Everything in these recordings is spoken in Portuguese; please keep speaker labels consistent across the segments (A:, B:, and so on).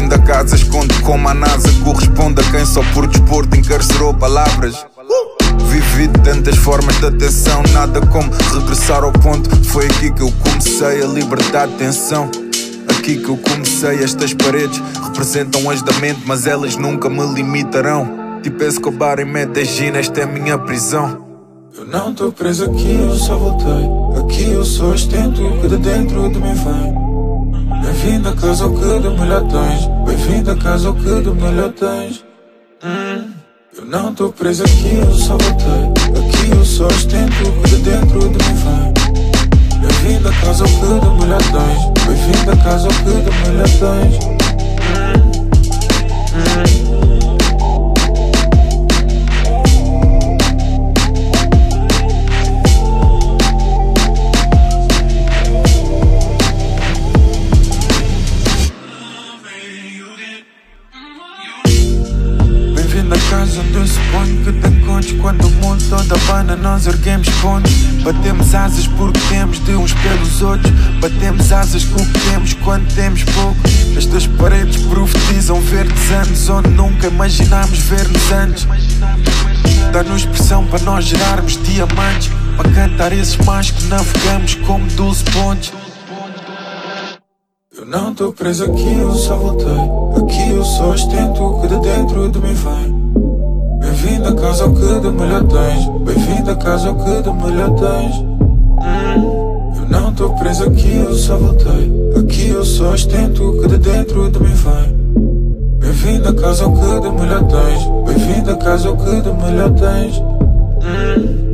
A: Take a
B: casa, esconde como a NASA Corresponde a quem só por desporto encarcerou palavras. Vivi tantas formas de atenção Nada como regressar ao ponto. Foi aqui que eu comecei a libertar tensão. Aqui que eu comecei, estas paredes Representam as da mente, mas elas nunca me limitarão. Tipo Escobar em Medellín, esta é a minha prisão. Eu não tô preso aqui, eu só voltei. Aqui eu só ostento o que de dentro de mim vem Bem-vindo a casa, que de melhor tens. Bem-vindo a casa, que de melhor tens. Hum, Eu não tô preso aqui, eu só voltei. Aqui eu só ostento o de dentro de mim vem. Bem-vindo a casa, que de melhor tens. Bem-vindo a casa, que de melhor onde que tem contos Quando o mundo toda abana nós erguemos pontos. Batemos asas porque temos de uns pelos outros. Batemos asas com o que temos quando temos pouco. Estas paredes profetizam verdes anos Onde nunca imaginámos ver-nos antes. Dá-nos pressão para nós gerarmos diamantes. Para cantar esses mais que navegamos como 12 pontes. Eu não tô preso aqui, eu só voltei. Aqui eu só ostento o que de dentro de mim vem Bem-vindo a casa, que de melhor tens. Bem-vindo a casa, que de melhor tens. Hum, Eu não tô preso aqui, eu só voltei. Aqui eu só ostento o que de dentro de mim vem. Bem-vindo a casa, que de melhor tens. Bem-vindo a casa, de melhor tens. Hum,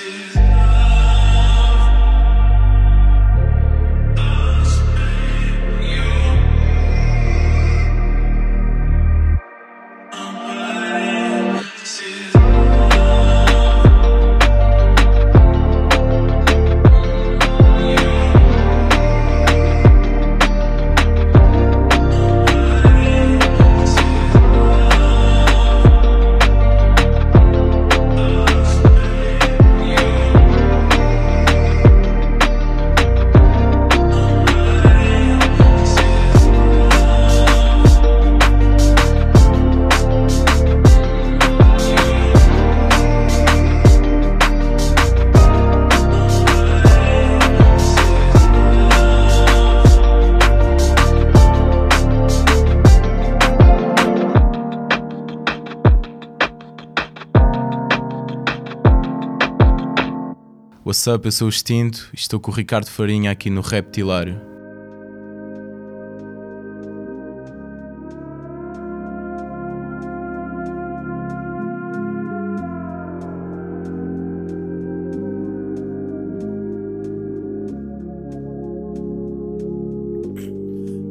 B: hum.
C: What's up? Eu sou o Extinto e estou com o Ricardo Farinha aqui no Reptilário.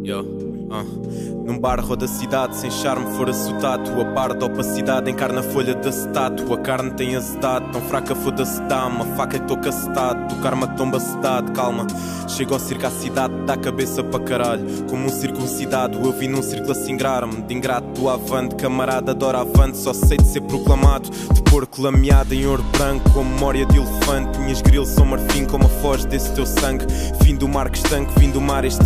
D: Yo, ah. Num bar roda a cidade, sem charme for açotado A par da opacidade encarna folha de acetato A carne tem azedade, tão fraca foda-se dá Uma faca que toca acetado, tocar-me tomba cidade Calma, chego ao circo à cidade, dá cabeça para caralho. Como um circuncidado, eu vi num círculo a singrar-me. De ingrato do avante, camarada adora avante Só sei de ser proclamado, de porco lameado em ouro branco Com memória de elefante, minhas grilos são marfim Como a foz desse teu sangue. Fim do mar que estanque, vim do mar este